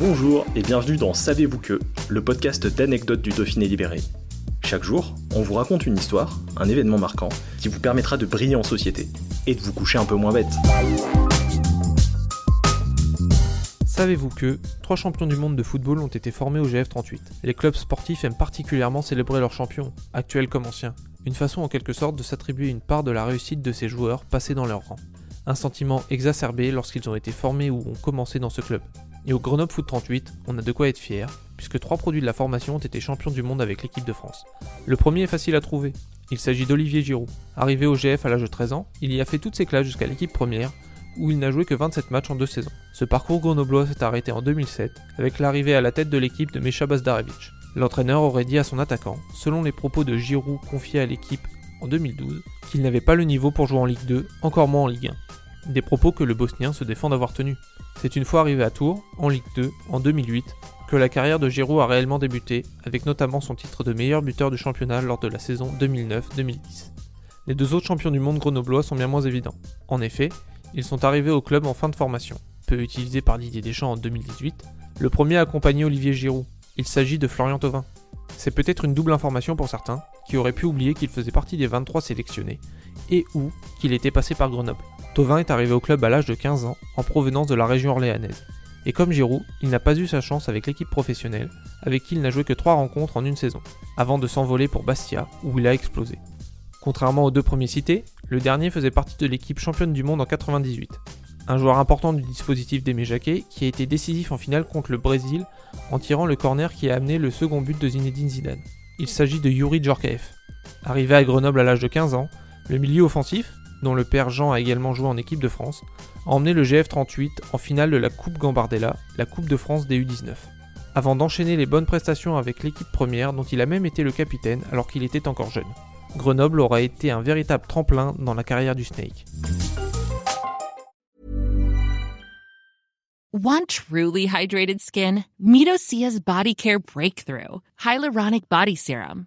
Bonjour et bienvenue dans Savez-vous que, le podcast d'anecdotes du Dauphiné libéré. Chaque jour, on vous raconte une histoire, un événement marquant, qui vous permettra de briller en société et de vous coucher un peu moins bête. Savez-vous que trois champions du monde de football ont été formés au GF38 Les clubs sportifs aiment particulièrement célébrer leurs champions, actuels comme anciens. Une façon en quelque sorte de s'attribuer une part de la réussite de ces joueurs passés dans leur rang. Un sentiment exacerbé lorsqu'ils ont été formés ou ont commencé dans ce club. Et au Grenoble Foot 38, on a de quoi être fier, puisque trois produits de la formation ont été champions du monde avec l'équipe de France. Le premier est facile à trouver. Il s'agit d'Olivier Giroud. Arrivé au GF à l'âge de 13 ans, il y a fait toutes ses classes jusqu'à l'équipe première, où il n'a joué que 27 matchs en deux saisons. Ce parcours grenoblois s'est arrêté en 2007, avec l'arrivée à la tête de l'équipe de Mecha Bazdarevic. L'entraîneur aurait dit à son attaquant, selon les propos de Giroud confiés à l'équipe en 2012, qu'il n'avait pas le niveau pour jouer en Ligue 2, encore moins en Ligue 1 des propos que le Bosnien se défend d'avoir tenus. C'est une fois arrivé à Tours, en Ligue 2, en 2008, que la carrière de Giroud a réellement débuté, avec notamment son titre de meilleur buteur du championnat lors de la saison 2009-2010. Les deux autres champions du monde grenoblois sont bien moins évidents. En effet, ils sont arrivés au club en fin de formation, peu utilisé par Didier Deschamps en 2018. Le premier a accompagné Olivier Giroud. Il s'agit de Florian Thauvin. C'est peut-être une double information pour certains, qui auraient pu oublier qu'il faisait partie des 23 sélectionnés, et ou qu'il était passé par Grenoble. Tovin est arrivé au club à l'âge de 15 ans, en provenance de la région orléanaise. Et comme Giroud, il n'a pas eu sa chance avec l'équipe professionnelle, avec qui il n'a joué que 3 rencontres en une saison, avant de s'envoler pour Bastia, où il a explosé. Contrairement aux deux premiers cités, le dernier faisait partie de l'équipe championne du monde en 98. Un joueur important du dispositif d'Aimé Jacquet, qui a été décisif en finale contre le Brésil en tirant le corner qui a amené le second but de Zinedine Zidane. Il s'agit de Yuri Djorkaeff. Arrivé à Grenoble à l'âge de 15 ans, le milieu offensif, dont le père Jean a également joué en équipe de France, a emmené le GF38 en finale de la Coupe Gambardella, la Coupe de France des U19. Avant d'enchaîner les bonnes prestations avec l'équipe première dont il a même été le capitaine alors qu'il était encore jeune. Grenoble aura été un véritable tremplin dans la carrière du Snake. Want truly hydrated skin? Body Care Breakthrough Hyaluronic Body Serum.